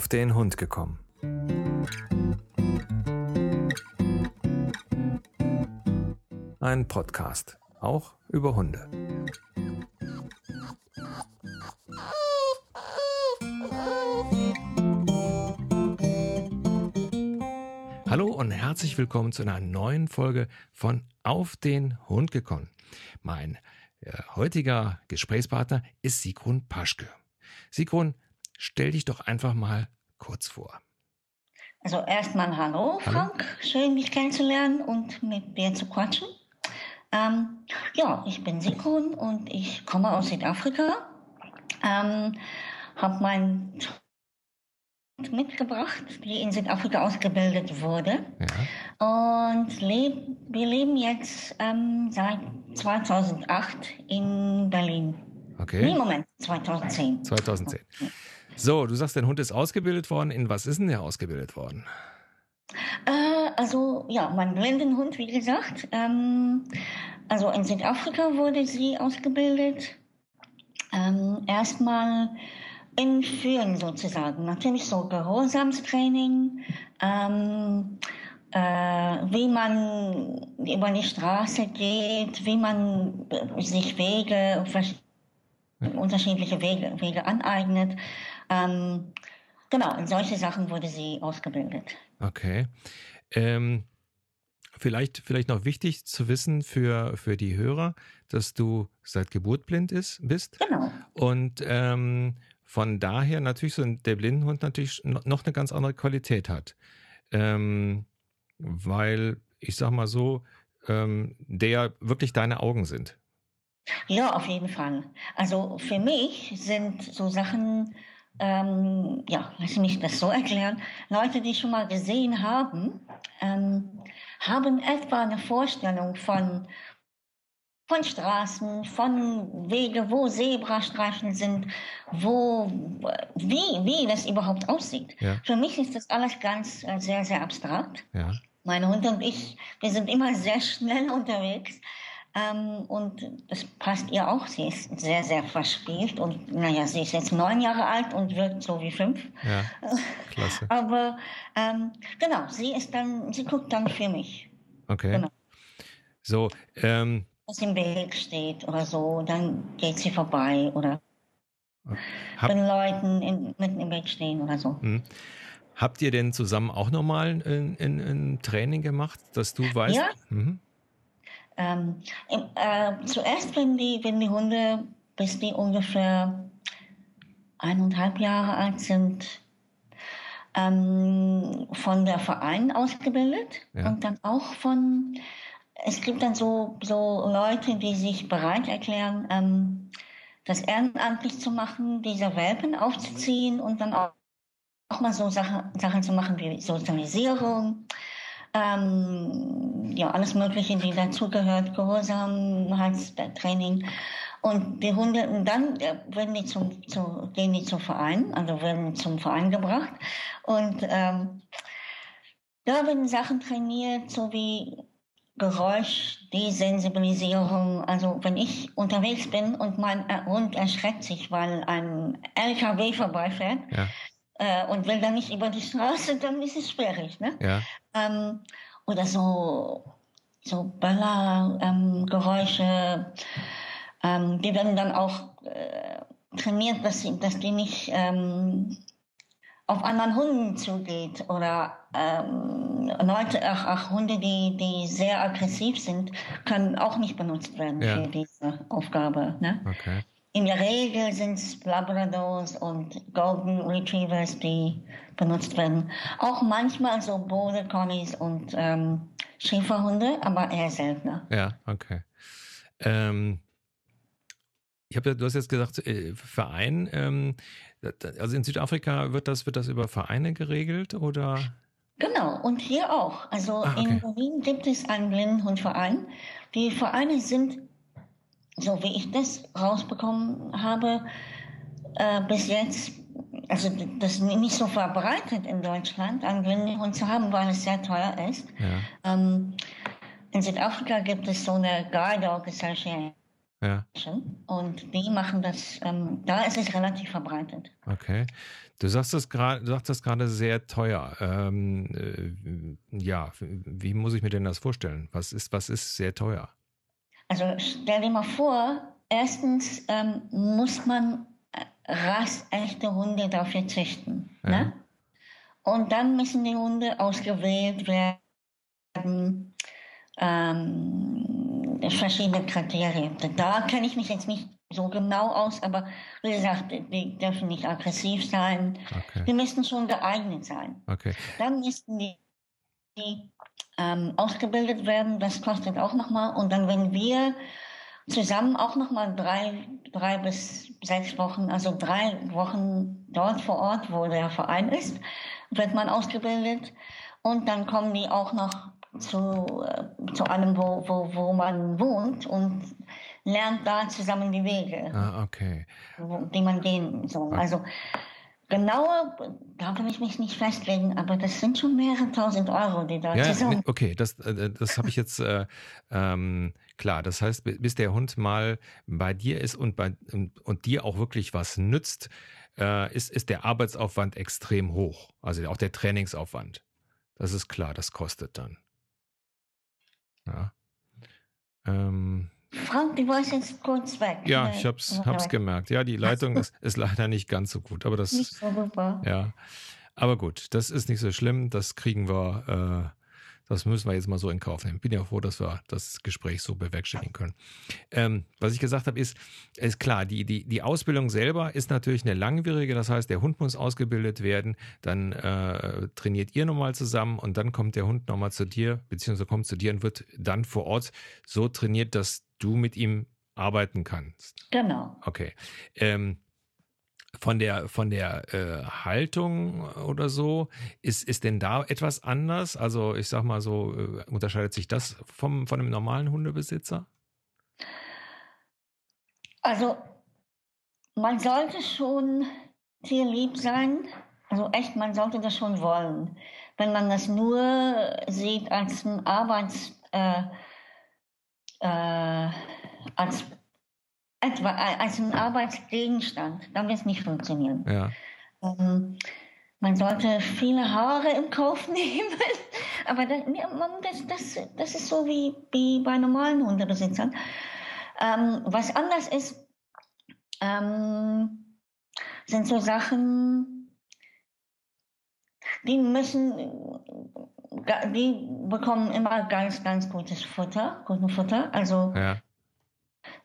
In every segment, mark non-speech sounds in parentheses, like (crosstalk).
auf den Hund gekommen. Ein Podcast, auch über Hunde. Hallo und herzlich willkommen zu einer neuen Folge von Auf den Hund gekommen. Mein äh, heutiger Gesprächspartner ist Sigrun Paschke. Sigrun, stell dich doch einfach mal kurz vor. Also erstmal hallo, hallo, Frank. Schön, dich kennenzulernen und mit dir zu quatschen. Ähm, ja, ich bin Sigrun und ich komme aus Südafrika. Ähm, habe mein mitgebracht, die in Südafrika ausgebildet wurde. Ja. Und leb, wir leben jetzt ähm, seit 2008 in Berlin. Okay. Nee, Moment, 2010. 2010. So, du sagst, dein Hund ist ausgebildet worden. In was ist denn der ausgebildet worden? Äh, also, ja, mein Blindenhund, wie gesagt. Ähm, also in Südafrika wurde sie ausgebildet. Ähm, erstmal in Führen sozusagen. Natürlich so Gehorsamstraining, ähm, äh, wie man über die Straße geht, wie man sich Wege, unterschiedliche Wege, Wege aneignet. Ähm, genau, in solche Sachen wurde sie ausgebildet. Okay. Ähm, vielleicht, vielleicht noch wichtig zu wissen für, für die Hörer, dass du seit Geburt blind ist, bist. Genau. Und ähm, von daher natürlich so der Blindenhund natürlich noch eine ganz andere Qualität hat. Ähm, weil, ich sag mal so, ähm, der wirklich deine Augen sind. Ja, auf jeden Fall. Also für mich sind so Sachen, ähm, ja, lass mich das so erklären, Leute, die schon mal gesehen haben, ähm, haben etwa eine Vorstellung von von Straßen, von Wege, wo Zebrastreifen sind, wo, wie, wie das überhaupt aussieht. Ja. Für mich ist das alles ganz äh, sehr, sehr abstrakt. Ja. Meine Hund und ich, wir sind immer sehr schnell (laughs) unterwegs. Ähm, und das passt ihr auch. Sie ist sehr, sehr verspielt und naja, sie ist jetzt neun Jahre alt und wirkt so wie fünf. Ja, (laughs) klasse. Aber ähm, genau, sie ist dann, sie guckt dann für mich. Okay. Genau. So, ähm, was im Weg steht oder so, dann geht sie vorbei oder Hab, wenn Leuten in, mitten im Weg stehen oder so. Hm. Habt ihr denn zusammen auch nochmal ein, ein, ein, Training gemacht, dass du weißt? Ja. Mhm. Ähm, äh, zuerst, wenn die, wenn die Hunde, bis die ungefähr eineinhalb Jahre alt sind, ähm, von der Verein ausgebildet ja. und dann auch von es gibt dann so, so Leute, die sich bereit erklären, ähm, das ehrenamtlich zu machen, diese Welpen aufzuziehen und dann auch, auch mal so Sachen, Sachen zu machen wie Sozialisierung, ähm, ja, alles Mögliche, die dazugehört, Gehorsamkeitstraining. Und die Hunde, und dann werden die zum, zu, gehen die zum Verein, also werden zum Verein gebracht. Und ähm, da werden Sachen trainiert, so wie Geräusch, Desensibilisierung. Also wenn ich unterwegs bin und mein Hund erschreckt sich, weil ein LKW vorbeifährt ja. Äh, und will dann nicht über die Straße, dann ist es schwierig. Ne? Ja. Ähm, oder so, so Böllergeräusche, ähm, ähm, die werden dann auch äh, trainiert, dass, sie, dass die nicht ähm, auf anderen Hunden zugeht oder ähm, Leute, ach, ach, Hunde, die, die sehr aggressiv sind, können auch nicht benutzt werden ja. für diese Aufgabe. Ne? Okay. In der Regel sind es Labradors und Golden Retrievers, die benutzt werden. Auch manchmal so Border Collies und ähm, Schäferhunde, aber eher seltener. Ja, okay. Ähm, ich habe ja, du hast jetzt gesagt, äh, Verein. Ähm, also in Südafrika wird das, wird das über Vereine geregelt oder? Genau, und hier auch. Also ah, okay. in Berlin gibt es einen Blindenhundverein. Die Vereine sind, so wie ich das rausbekommen habe, äh, bis jetzt, also das ist nicht so verbreitet in Deutschland, einen Blindenhund zu haben, weil es sehr teuer ist. Ja. Ähm, in Südafrika gibt es so eine Guide Dog Association Ja. Und die machen das, ähm, da ist es relativ verbreitet. Okay. Du sagst das gerade, du sagst das gerade sehr teuer. Ähm, äh, ja, wie muss ich mir denn das vorstellen? Was ist, was ist sehr teuer? Also stell dir mal vor, erstens ähm, muss man äh, rastechte Hunde dafür züchten. Ja. Ne? Und dann müssen die Hunde ausgewählt werden. Ähm, verschiedene Kriterien. Da kenne ich mich jetzt nicht so genau aus, aber wie gesagt, die dürfen nicht aggressiv sein. Okay. Die müssten schon geeignet sein. Okay. Dann müssten die, die ähm, ausgebildet werden, das kostet auch nochmal. Und dann, wenn wir zusammen auch nochmal drei, drei bis sechs Wochen, also drei Wochen dort vor Ort, wo der Verein ist, wird man ausgebildet. Und dann kommen die auch noch zu, äh, zu einem, wo, wo, wo man wohnt und lernt da zusammen die Wege, ah, okay. die man gehen soll. Okay. Also genauer, da kann ich mich nicht festlegen, aber das sind schon mehrere tausend Euro, die da ja, zusammen. Okay, das, äh, das habe ich jetzt äh, ähm, klar. Das heißt, bis der Hund mal bei dir ist und, bei, und, und dir auch wirklich was nützt, äh, ist, ist der Arbeitsaufwand extrem hoch. Also auch der Trainingsaufwand. Das ist klar, das kostet dann. Ja. Ähm, Frank, du warst jetzt kurz weg. Ja, ich hab's, hab's gemerkt. Ja, die Leitung ist, ist leider nicht ganz so gut, aber das. Nicht so super. Ja. Aber gut, das ist nicht so schlimm. Das kriegen wir, äh, das müssen wir jetzt mal so in Kauf nehmen. Bin ja froh, dass wir das Gespräch so bewerkstelligen können. Ähm, was ich gesagt habe, ist, ist klar, die, die, die Ausbildung selber ist natürlich eine langwierige. Das heißt, der Hund muss ausgebildet werden, dann äh, trainiert ihr nochmal zusammen und dann kommt der Hund nochmal zu dir, beziehungsweise kommt zu dir und wird dann vor Ort so trainiert, dass du mit ihm arbeiten kannst. Genau. Okay. Ähm, von der von der äh, Haltung oder so ist ist denn da etwas anders? Also ich sag mal so äh, unterscheidet sich das vom von einem normalen Hundebesitzer? Also man sollte schon tierlieb sein. Also echt, man sollte das schon wollen. Wenn man das nur sieht als ein Arbeits äh, äh, als etwa als ein Arbeitsgegenstand, dann wird es nicht funktionieren. Ja. Ähm, man sollte viele Haare im Kauf (laughs) nehmen, aber das, das, das, das ist so wie, wie bei normalen Hundebesitzern. Ähm, was anders ist, ähm, sind so Sachen, die müssen, die bekommen immer ganz, ganz gutes Futter, guten Futter. Also ja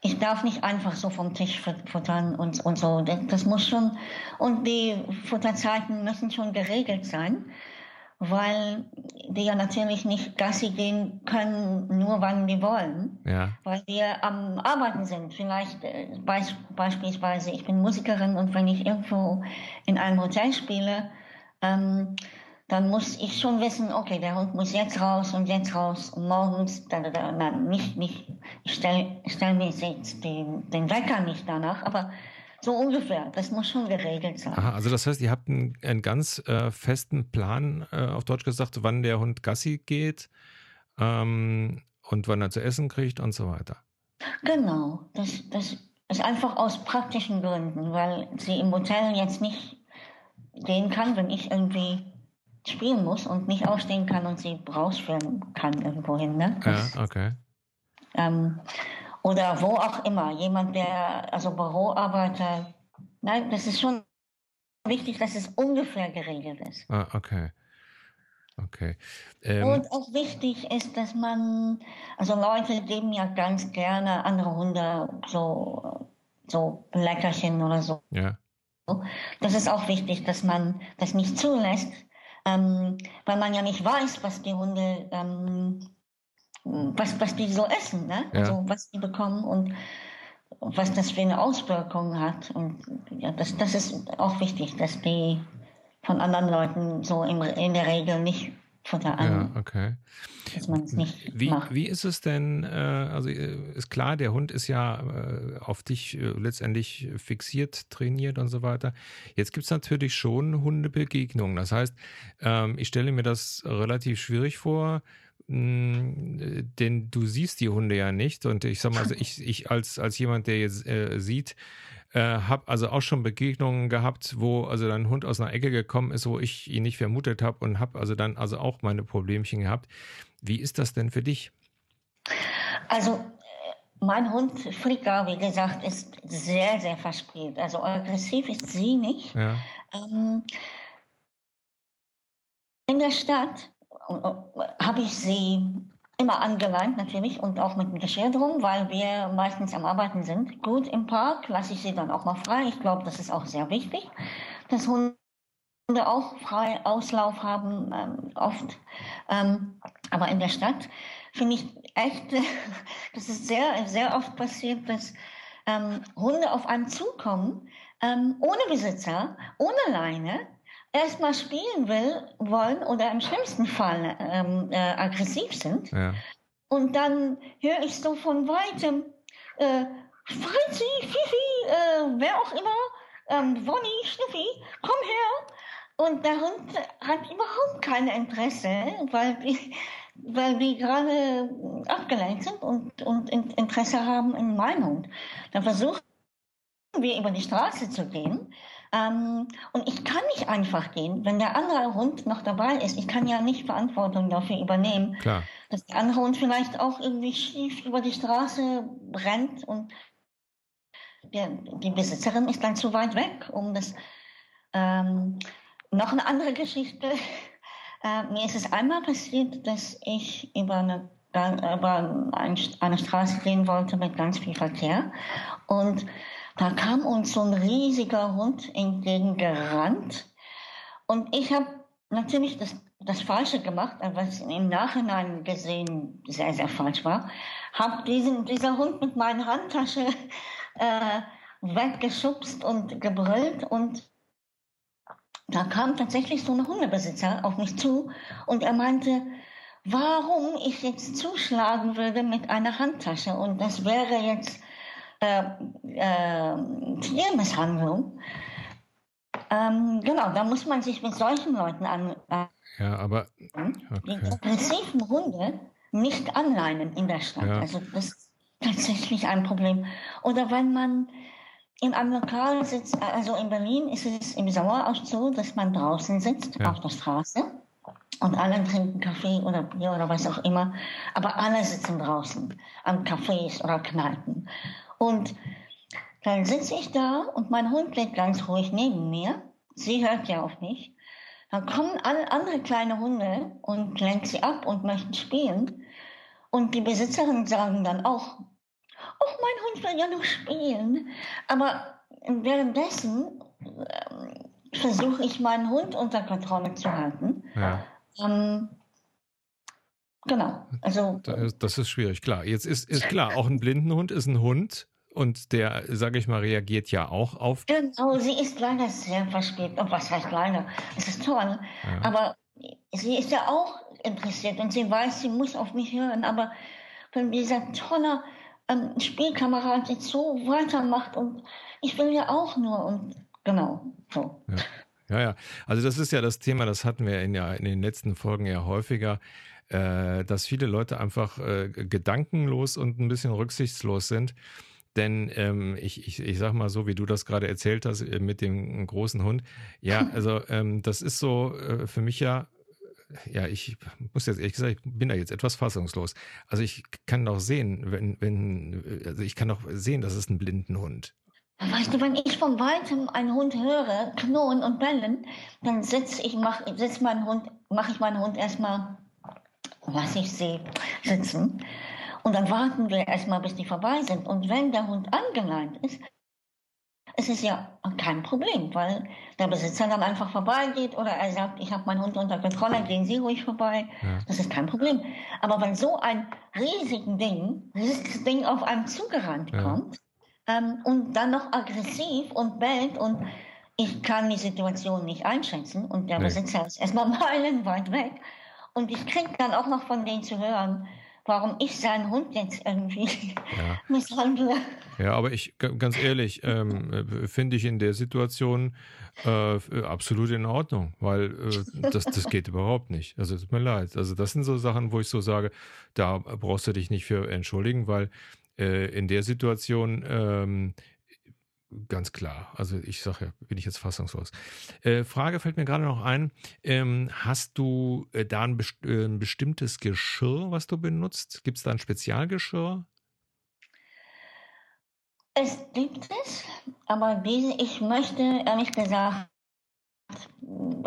ich darf nicht einfach so vom Tisch futtern und, und so. Das muss schon, und die Futterzeiten müssen schon geregelt sein, weil die ja natürlich nicht Gassi gehen können, nur wann die wollen. Ja. Weil wir am Arbeiten sind. Vielleicht äh, beisp beispielsweise, ich bin Musikerin und wenn ich irgendwo in einem Hotel spiele, ähm, dann muss ich schon wissen, okay, der Hund muss jetzt raus und jetzt raus und morgens, da, da, da, nein, nicht, nicht, ich stelle stell mir jetzt den, den Wecker nicht danach, aber so ungefähr, das muss schon geregelt sein. Aha, also das heißt, ihr habt einen, einen ganz äh, festen Plan, äh, auf Deutsch gesagt, wann der Hund Gassi geht ähm, und wann er zu essen kriegt und so weiter. Genau, das, das ist einfach aus praktischen Gründen, weil sie im Hotel jetzt nicht gehen kann, wenn ich irgendwie spielen muss und nicht aufstehen kann und sie rausführen kann irgendwohin. Ne? ja, okay. Ähm, oder wo auch immer. Jemand, der, also Büroarbeiter, nein, das ist schon wichtig, dass es ungefähr geregelt ist. Ah, okay. Okay. Ähm, und auch wichtig ist, dass man, also Leute geben ja ganz gerne andere Hunde so, so Leckerchen oder so. Ja. Das ist auch wichtig, dass man das nicht zulässt, ähm, weil man ja nicht weiß, was die Hunde, ähm, was, was die so essen, ne? Ja. also was die bekommen und was das für eine Auswirkung hat. Und ja, das, das ist auch wichtig, dass die von anderen Leuten so in, in der Regel nicht Futter an. Ja, okay. Dass man es nicht wie, macht. Wie ist es denn, äh, also äh, ist klar, der Hund ist ja äh, auf dich äh, letztendlich fixiert, trainiert und so weiter. Jetzt gibt es natürlich schon Hundebegegnungen. Das heißt, ähm, ich stelle mir das relativ schwierig vor, denn du siehst die Hunde ja nicht. Und ich sag mal, also ich, ich als, als jemand, der jetzt äh, sieht, äh, habe also auch schon Begegnungen gehabt, wo also dann ein Hund aus einer Ecke gekommen ist, wo ich ihn nicht vermutet habe und habe also dann also auch meine Problemchen gehabt. Wie ist das denn für dich? Also mein Hund Frika, wie gesagt, ist sehr, sehr verspielt. Also aggressiv ist sie nicht. Ja. Ähm, in der Stadt habe ich sie immer angeleint natürlich und auch mit dem Geschirr drum, weil wir meistens am Arbeiten sind. Gut, im Park lasse ich sie dann auch mal frei. Ich glaube, das ist auch sehr wichtig, dass Hunde auch frei Auslauf haben, ähm, oft. Ähm, aber in der Stadt finde ich echt, (laughs) das ist sehr, sehr oft passiert, dass ähm, Hunde auf einen zukommen, ähm, ohne Besitzer, ohne Leine, erstmal spielen will, wollen oder im schlimmsten Fall ähm, äh, aggressiv sind. Ja. Und dann höre ich so von weitem, äh, Franzi, Fifi, äh, wer auch immer, ähm, Wonny, Schnuffi, komm her. Und der Hund hat überhaupt kein Interesse, weil die, weil die gerade abgelenkt sind und, und Interesse haben in meinem Hund. Dann versuchen wir über die Straße zu gehen ähm, und ich kann nicht einfach gehen, wenn der andere Hund noch dabei ist. Ich kann ja nicht Verantwortung dafür übernehmen, Klar. dass der andere Hund vielleicht auch irgendwie schief über die Straße rennt und der, die Besitzerin ist dann zu weit weg, um das. Ähm, noch eine andere Geschichte. Äh, mir ist es einmal passiert, dass ich über eine über eine Straße gehen wollte mit ganz viel Verkehr und da kam uns so ein riesiger Hund entgegengerannt. Und ich habe natürlich das, das Falsche gemacht, was im Nachhinein gesehen sehr, sehr falsch war. Habe diesen dieser Hund mit meiner Handtasche (laughs) äh, weggeschubst und gebrüllt. Und da kam tatsächlich so ein Hundebesitzer auf mich zu und er meinte, warum ich jetzt zuschlagen würde mit einer Handtasche. Und das wäre jetzt Tiermisshandlung. Ähm, genau, da muss man sich mit solchen Leuten an. Äh, ja, aber okay. die aggressiven Hunde nicht anleinen in der Stadt. Ja. Also das ist tatsächlich ein Problem. Oder wenn man in einem Lokal sitzt, also in Berlin ist es im Sommer auch so, dass man draußen sitzt ja. auf der Straße und alle trinken Kaffee oder Bier oder was auch immer, aber alle sitzen draußen an Cafés oder Kneipen. Und dann sitze ich da und mein Hund liegt ganz ruhig neben mir. Sie hört ja auf mich. Dann kommen alle andere kleine Hunde und lenken sie ab und möchten spielen. Und die Besitzerinnen sagen dann auch, oh, mein Hund will ja noch spielen. Aber währenddessen äh, versuche ich meinen Hund unter Kontrolle zu halten. Ja. Ähm, genau. Also, das ist schwierig, klar. Jetzt ist, ist klar, auch ein Blindenhund ist ein Hund und der, sage ich mal, reagiert ja auch auf. Genau, sie ist leider sehr verspielt. Oh, was heißt leider? Es ist toll. Ja. Aber sie ist ja auch interessiert und sie weiß, sie muss auf mich hören. Aber wenn dieser tolle ähm, Spielkamerad jetzt so weitermacht und ich will ja auch nur und genau so. Ja. Ja, ja. Also das ist ja das Thema, das hatten wir in, ja, in den letzten Folgen ja häufiger, äh, dass viele Leute einfach äh, gedankenlos und ein bisschen rücksichtslos sind. Denn ähm, ich, ich, ich sag mal so, wie du das gerade erzählt hast äh, mit dem großen Hund. Ja, (laughs) also ähm, das ist so äh, für mich ja, ja, ich muss jetzt ehrlich gesagt, ich bin da jetzt etwas fassungslos. Also ich kann doch sehen, wenn, wenn, also ich kann doch sehen, das ist ein blinden Hund. Weißt du, wenn ich von weitem einen Hund höre, knurren und bellen, dann setze ich, mach, setz meinen Hund, mache ich meinen Hund erstmal, was ich sehe, sitzen. Und dann warten wir erstmal, bis die vorbei sind. Und wenn der Hund angeleint ist, es ist ja kein Problem, weil der Besitzer dann einfach vorbeigeht oder er sagt, ich habe meinen Hund unter Kontrolle, gehen Sie ruhig vorbei. Ja. Das ist kein Problem. Aber wenn so ein riesiges Ding, riesiges Ding auf einem zugerannt ja. kommt, ähm, und dann noch aggressiv und bellt und ich kann die Situation nicht einschätzen und der nee. Besitzer ist erstmal (laughs) meilenweit weg und ich kriege dann auch noch von denen zu hören, warum ich seinen Hund jetzt irgendwie ja. (laughs) misshandle. Ja, aber ich, ganz ehrlich, ähm, äh, finde ich in der Situation äh, absolut in Ordnung, weil äh, das, das geht überhaupt nicht. Also tut mir leid. Also das sind so Sachen, wo ich so sage, da brauchst du dich nicht für entschuldigen, weil äh, in der Situation ähm, Ganz klar. Also ich sage ja, bin ich jetzt fassungslos. Äh, Frage fällt mir gerade noch ein. Ähm, hast du äh, da ein, best äh, ein, bestimmtes Geschirr, was du benutzt? Gibt es da ein Spezialgeschirr? Es gibt es, aber diese, ich möchte ehrlich gesagt,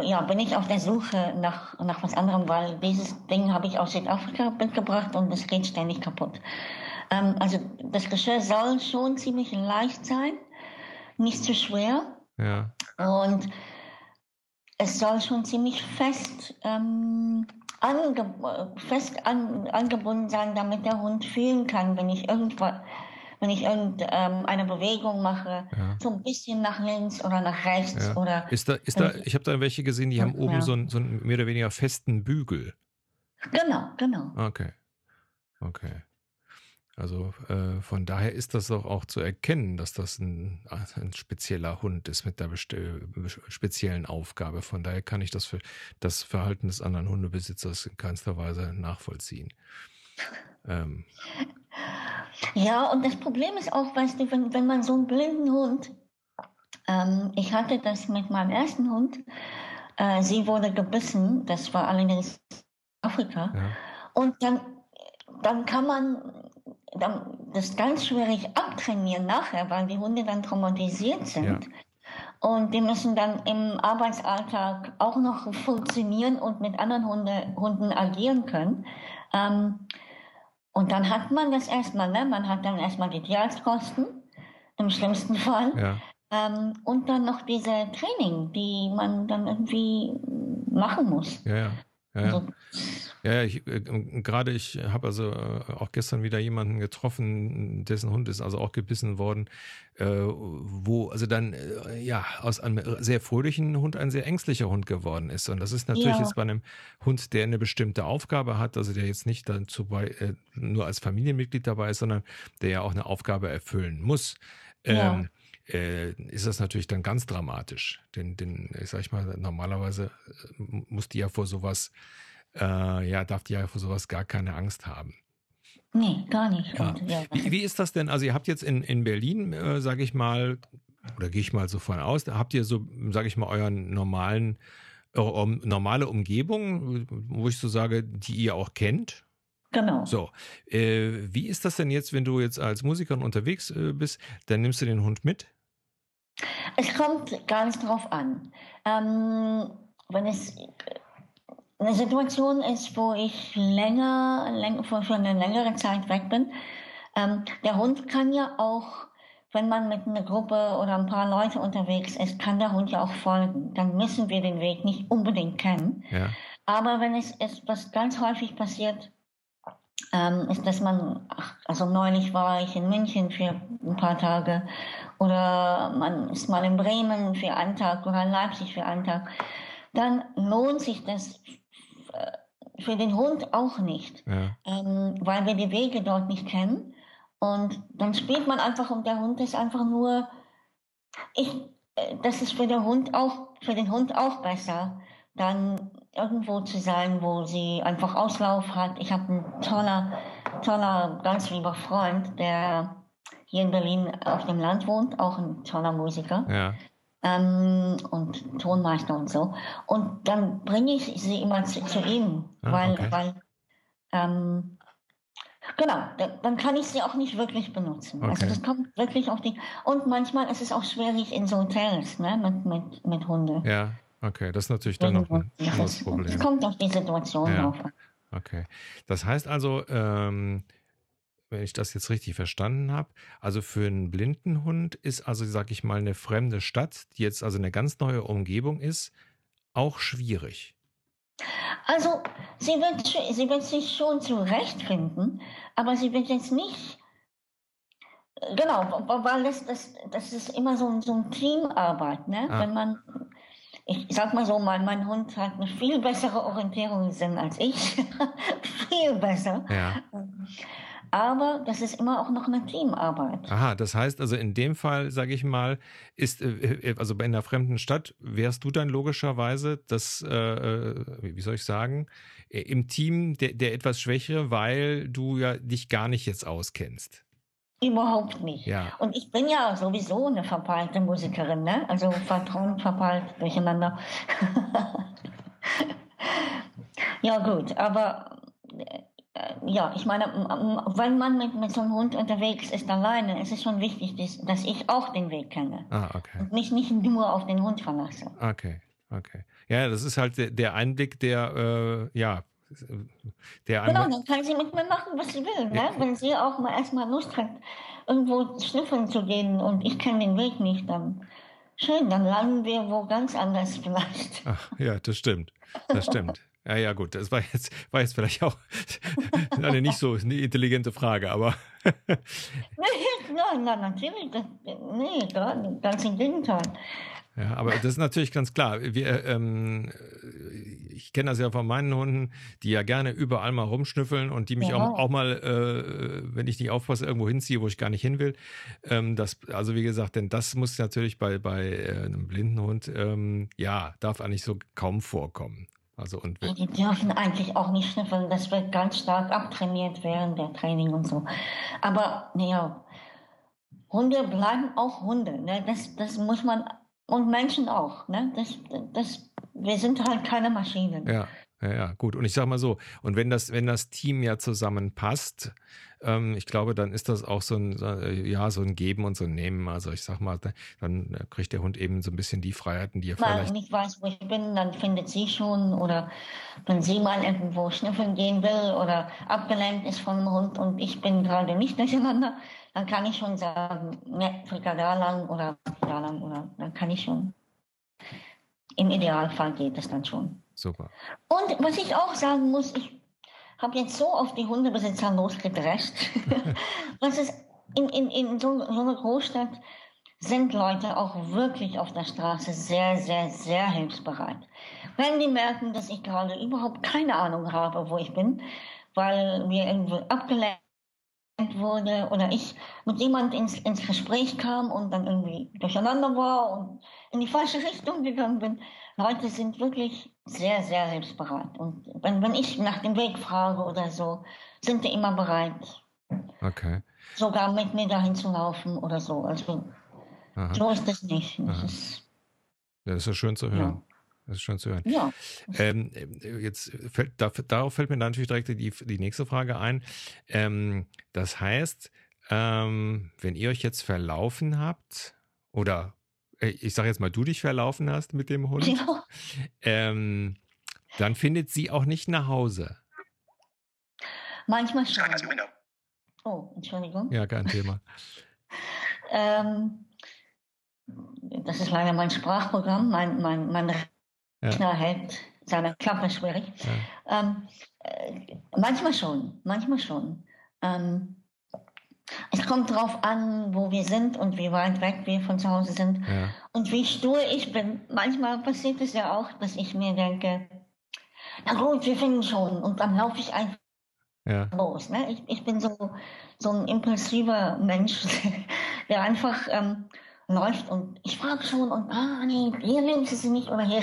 ja, bin ich auf der Suche nach, nach was anderem, weil dieses Ding habe ich aus Südafrika mitgebracht und es geht ständig kaputt. Ähm, also das Geschirr soll schon ziemlich leicht sein nicht zu schwer. Ja. Und es soll schon ziemlich fest, ähm, ange fest an angebunden sein, damit der Hund fühlen kann, wenn ich irgendwas wenn ich irgendeine ähm, Bewegung mache, ja. so ein bisschen nach links oder nach rechts ja. oder. Ist da, ist da, ich habe da welche gesehen, die haben oben ja. so, einen, so einen mehr oder weniger festen Bügel. Genau, genau. Okay. Okay. Also äh, von daher ist das auch, auch zu erkennen, dass das ein, ein spezieller Hund ist mit der speziellen Aufgabe. Von daher kann ich das für das Verhalten des anderen Hundebesitzers in keinster Weise nachvollziehen. Ähm. Ja, und das Problem ist auch, weißt du, wenn, wenn man so einen blinden Hund, ähm, ich hatte das mit meinem ersten Hund, äh, sie wurde gebissen, das war allerdings Afrika, ja. und dann, dann kann man das ist ganz schwierig abtrainieren nachher, weil die Hunde dann traumatisiert sind. Ja. Und die müssen dann im Arbeitsalltag auch noch funktionieren und mit anderen Hunde, Hunden agieren können. Ähm, und dann hat man das erstmal, ne? man hat dann erstmal die Tierarztkosten, im schlimmsten Fall. Ja. Ähm, und dann noch diese Training, die man dann irgendwie machen muss. Ja, ja. ja, also, ja, ich, äh, gerade ich habe also äh, auch gestern wieder jemanden getroffen, dessen Hund ist also auch gebissen worden, äh, wo also dann äh, ja aus einem sehr fröhlichen Hund ein sehr ängstlicher Hund geworden ist. Und das ist natürlich ja. jetzt bei einem Hund, der eine bestimmte Aufgabe hat, also der jetzt nicht dazu bei, äh, nur als Familienmitglied dabei ist, sondern der ja auch eine Aufgabe erfüllen muss. Ja. Ähm, äh, ist das natürlich dann ganz dramatisch. Denn, denn ich sag ich mal, normalerweise äh, muss die ja vor sowas äh, ja, darf die ja vor sowas gar keine Angst haben. Nee, gar nicht. Ja. Und, ja. Wie, wie, ist das denn? Also ihr habt jetzt in, in Berlin, äh, sage ich mal, oder gehe ich mal so von aus, habt ihr so, sage ich mal, euren normalen, eure normale Umgebung, wo ich so sage, die ihr auch kennt? Genau. So, äh, wie ist das denn jetzt, wenn du jetzt als Musikerin unterwegs äh, bist, dann nimmst du den Hund mit? Es kommt ganz drauf an. Ähm, wenn es eine Situation ist, wo ich länger, länger für, für eine längere Zeit weg bin. Ähm, der Hund kann ja auch, wenn man mit einer Gruppe oder ein paar Leute unterwegs ist, kann der Hund ja auch folgen. Dann müssen wir den Weg nicht unbedingt kennen. Ja. Aber wenn es ist, was ganz häufig passiert, ähm, ist, dass man, ach, also neulich war ich in München für ein paar Tage oder man ist mal in Bremen für einen Tag oder in Leipzig für einen Tag, dann lohnt sich das für den Hund auch nicht, ja. ähm, weil wir die Wege dort nicht kennen. Und dann spielt man einfach und der Hund ist einfach nur, ich, äh, das ist für den Hund auch, für den Hund auch besser, dann irgendwo zu sein, wo sie einfach Auslauf hat. Ich habe einen toller, toller, ganz lieber Freund, der hier in Berlin auf dem Land wohnt, auch ein toller Musiker. Ja ähm, und Tonmeister und so. Und dann bringe ich sie immer zu, zu ihm, ah, weil, okay. weil ähm, genau, dann kann ich sie auch nicht wirklich benutzen. Also okay. Also das kommt wirklich auf die. Und manchmal ist es auch schwierig in so Hotels, ne, mit, mit, mit Hunde. Ja, okay, das ist natürlich dann noch ein (laughs) das Problem. Es kommt auf die Situation ja. drauf an. Okay. Das heißt also, ähm, wenn ich das jetzt richtig verstanden habe. Also für einen blinden Hund ist also, sag ich mal, eine fremde Stadt, die jetzt also eine ganz neue Umgebung ist, auch schwierig. Also sie wird, sie wird sich schon zurechtfinden, aber sie wird jetzt nicht, genau, weil das, das, das ist immer so, so ein Teamarbeit, ne? Ah. Wenn man ich sag mal so, mein, mein Hund hat eine viel bessere Orientierungssinn als ich. (laughs) viel besser. Ja. Aber das ist immer auch noch eine Teamarbeit. Aha, das heißt also in dem Fall, sage ich mal, ist, äh, äh, also bei einer fremden Stadt, wärst du dann logischerweise das, äh, äh wie soll ich sagen, im Team der, der etwas Schwächere, weil du ja dich gar nicht jetzt auskennst. Überhaupt nicht. Ja. Und ich bin ja sowieso eine verpeilte Musikerin, ne? Also vertrauen, verpeilt, durcheinander. (laughs) ja, gut, aber ja, ich meine, wenn man mit, mit so einem Hund unterwegs ist alleine, ist es schon wichtig, dass, dass ich auch den Weg kenne. Ah, okay. Und mich nicht nur auf den Hund verlasse. Okay, okay. Ja, das ist halt der Einblick, der, äh, ja, der Genau, dann kann sie mit mir machen, was sie will. Ne? Ja. Wenn sie auch mal erstmal Lust hat, irgendwo schnüffeln zu gehen und ich kenne den Weg nicht, dann schön, dann landen wir wo ganz anders (laughs) vielleicht. Ach, ja, das stimmt. Das stimmt. Ja, ja, gut. Das war jetzt, war jetzt vielleicht auch (laughs) eine nicht so eine intelligente Frage, aber. (laughs) nein, nein, natürlich. Das, nee, ganz im Gegenteil. Ja, aber das ist natürlich ganz klar. Wir, ähm, ich kenne das ja von meinen Hunden, die ja gerne überall mal rumschnüffeln und die mich ja. auch, auch, mal, äh, wenn ich nicht aufpasse, irgendwo hinziehe, wo ich gar nicht hin will. Ähm, das, also wie gesagt, denn das muss natürlich bei, bei äh, einem blinden Hund, ähm, ja, darf eigentlich so kaum vorkommen. Also und die dürfen eigentlich auch nicht schnüffeln. Das wird ganz stark abtrainiert während der Training und so. Aber naja, Hunde bleiben auch Hunde. Ne? Das, das muss man und Menschen auch. Ne? Das, das, wir sind halt keine Maschinen. Ja. Ja, ja, gut. Und ich sage mal so, und wenn das, wenn das Team ja zusammenpasst, ähm, ich glaube, dann ist das auch so ein, ja, so ein Geben und so ein Nehmen. Also ich sag mal, dann kriegt der Hund eben so ein bisschen die Freiheiten, die er Weil vielleicht. Wenn ich weiß, wo ich bin, dann findet sie schon oder wenn sie mal irgendwo schnüffeln gehen will oder abgelenkt ist vom Hund und ich bin gerade nicht durcheinander, dann kann ich schon sagen, ne, lang oder da lang oder dann kann ich schon. Im Idealfall geht es dann schon. Super. Und was ich auch sagen muss, ich habe jetzt so auf die Hundebesitzer losgedrescht. (laughs) was ist in, in, in so, so einer Großstadt sind Leute auch wirklich auf der Straße sehr, sehr, sehr hilfsbereit. Wenn die merken, dass ich gerade überhaupt keine Ahnung habe, wo ich bin, weil mir irgendwo abgelenkt wurde oder ich mit jemand ins, ins Gespräch kam und dann irgendwie durcheinander war und in die falsche Richtung gegangen bin. Leute sind wirklich sehr, sehr hilfsbereit. Und wenn, wenn ich nach dem Weg frage oder so, sind die immer bereit. Okay. Sogar mit mir dahin zu laufen oder so. Also Aha. so ist das nicht. Das ist, ja, das ist ja schön zu hören. Ja. Das ist schön zu hören. Ja. Ähm, jetzt fällt, darauf fällt mir natürlich direkt die, die nächste Frage ein. Ähm, das heißt, ähm, wenn ihr euch jetzt verlaufen habt oder äh, ich sage jetzt mal, du dich verlaufen hast mit dem Hund, ja. ähm, dann findet sie auch nicht nach Hause. Manchmal schon. Oh, Entschuldigung. Ja, kein Thema. (laughs) ähm, das ist leider mein Sprachprogramm. Mein, mein, mein ja. hält seine Klappe schwierig. Ja. Ähm, äh, manchmal schon, manchmal schon. Ähm, es kommt darauf an, wo wir sind und wie weit weg wir von zu Hause sind ja. und wie stur ich bin. Manchmal passiert es ja auch, dass ich mir denke, na gut, wir finden schon und dann laufe ich einfach ja. los. Ne? Ich, ich bin so, so ein impulsiver Mensch, (laughs) der einfach ähm, läuft und ich frage schon und ah nee, hier nehmen Sie sie nicht oder hier.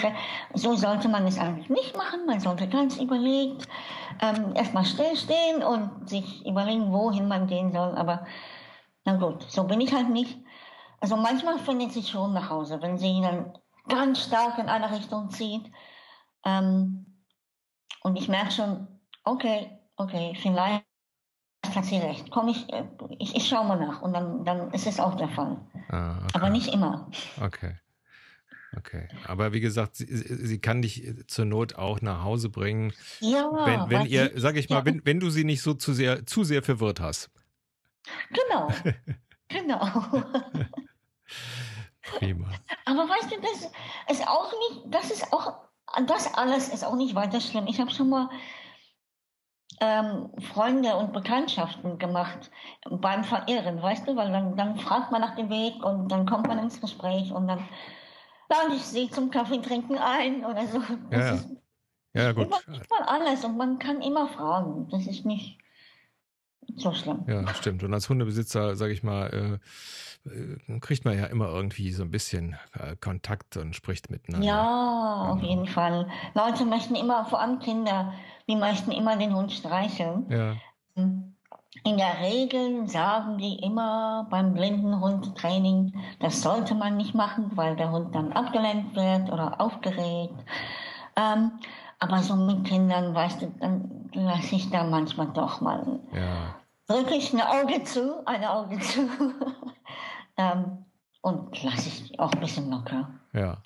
So sollte man es eigentlich nicht machen. Man sollte ganz überlegt ähm, erstmal stillstehen und sich überlegen, wohin man gehen soll. Aber na gut, so bin ich halt nicht. Also manchmal findet sie schon nach Hause, wenn sie dann ganz stark in eine Richtung zieht. Ähm, und ich merke schon, okay, okay, vielleicht hat sie recht. Komm, ich, äh, ich, ich schaue mal nach und dann, dann ist es auch der Fall. Ah, okay. Aber nicht immer. Okay. Okay. Aber wie gesagt, sie, sie, kann dich zur Not auch nach Hause bringen. Ja. Wenn, wenn ihr, sie, sag ich mal, ja. wenn, wenn du sie nicht so zu sehr, zu sehr verwirrt hast. Genau. (laughs) genau. Prima. Aber weißt du, das ist auch nicht, das ist auch, das alles ist auch nicht weiter schlimm. Ich habe schon mal ähm, Freunde und Bekanntschaften gemacht beim Verirren, weißt du, weil dann, dann fragt man nach dem Weg und dann kommt man ins Gespräch und dann lade ich sie zum Kaffee trinken ein oder so. Das ja, ist ja, gut. Immer, alles und man kann immer fragen. Das ist nicht, so schlimm. Ja, stimmt. Und als Hundebesitzer, sage ich mal, äh, äh, kriegt man ja immer irgendwie so ein bisschen äh, Kontakt und spricht miteinander. Ja, auf jeden Fall. Leute möchten immer, vor allem Kinder, die möchten immer den Hund streicheln. Ja, In der Regel sagen die immer beim Blindenhundtraining, das sollte man nicht machen, weil der Hund dann abgelenkt wird oder aufgeregt. Ähm, aber so mit Kindern, weißt du, dann lasse ich da manchmal doch mal, ja, drücke ich ein Auge zu, ein Auge zu. (laughs) ähm, und lasse ich auch ein bisschen locker. ja.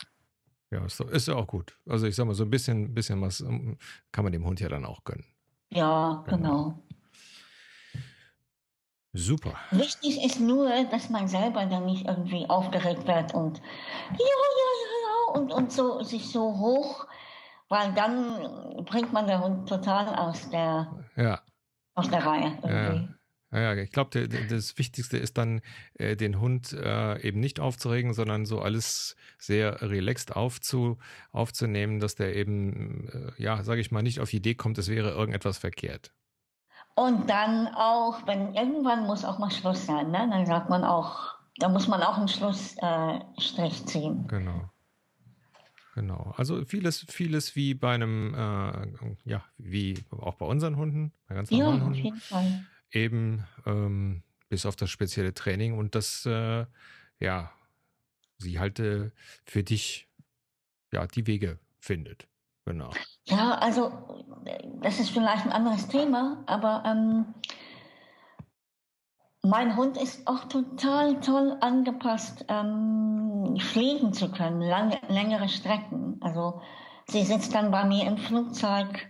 Ja, ist, ist ja auch gut. Also ich sag mal, so ein bisschen, bisschen was ähm, kann man dem Hund ja dann auch gönnen. Ja, Genau. genau. Super. Wichtig ist nur, dass man selber dann nicht irgendwie aufgeregt wird und ja, ja, ja, ja und, und so sich so hoch, weil dann bringt man den Hund total aus der, Ja, aus der Reihe irgendwie. ja, ja ich glaube, das Wichtigste ist dann, äh, den Hund äh, eben nicht aufzuregen, sondern so alles sehr relaxed aufzu, aufzunehmen, dass der eben, äh, ja, sage ich mal, nicht auf die Idee kommt, es wäre irgendetwas verkehrt. Und dann auch, wenn irgendwann muss auch mal Schluss sein, ne? dann sagt man auch, da muss man auch einen Schlussstrich äh, ziehen. Genau. Genau. Also vieles, vieles wie bei einem, äh, ja, wie auch bei unseren Hunden, bei ganz Ja, normalen auf Hunden, jeden Fall. eben ähm, bis auf das spezielle Training und das, äh, ja, sie halt äh, für dich, ja, die Wege findet. Genau. Ja, also das ist vielleicht ein anderes Thema, aber ähm, mein Hund ist auch total toll angepasst, ähm, fliegen zu können, lange, längere Strecken. Also sie sitzt dann bei mir im Flugzeug.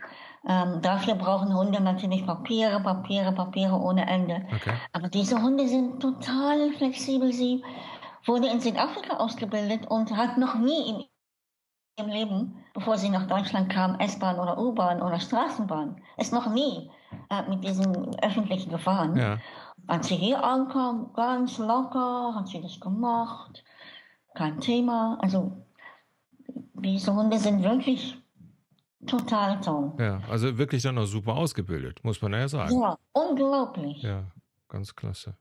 Ähm, dafür brauchen Hunde natürlich Papiere, Papiere, Papiere ohne Ende. Okay. Aber diese Hunde sind total flexibel. Sie wurde in Südafrika ausgebildet und hat noch nie in ihrem Leben, bevor sie nach Deutschland kam, S-Bahn oder U-Bahn oder Straßenbahn. Ist noch nie äh, mit diesen öffentlichen gefahren. Ja. Als sie hier ankam, ganz locker, hat sie das gemacht. Kein Thema. Also, diese Hunde sind wirklich total toll. Ja. Also wirklich dann auch super ausgebildet, muss man ja sagen. Ja, unglaublich. Ja, ganz klasse.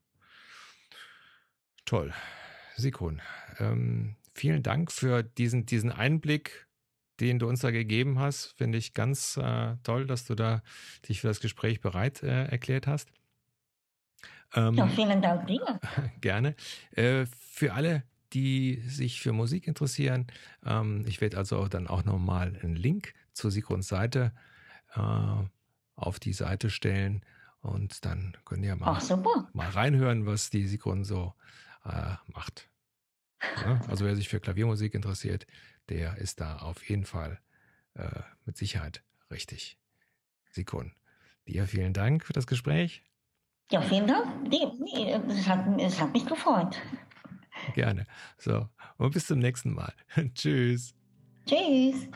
Toll. Sikon, ähm, vielen Dank für diesen, diesen Einblick, den du uns da gegeben hast. Finde ich ganz äh, toll, dass du da dich für das Gespräch bereit äh, erklärt hast. Ähm, Ja, vielen Dank dir. (laughs) Gerne. Äh, für alle, die sich für Musik interessieren, ähm, ich werde also dann auch nochmal einen Link zu Sigrons Seite äh, auf die Seite stellen und dann könnt ihr mal, Ach, mal reinhören, was die Sigrun so äh, macht. Ja, also wer sich für Klaviermusik interessiert, der ist da auf jeden Fall äh, mit Sicherheit richtig. Sigrun, dir vielen Dank für das Gespräch. Ja, vielen Dank. Es, hat, es hat mich gefreut. Gerne. So, und bis zum nächsten Mal. (laughs) Tschüss. Tschüss.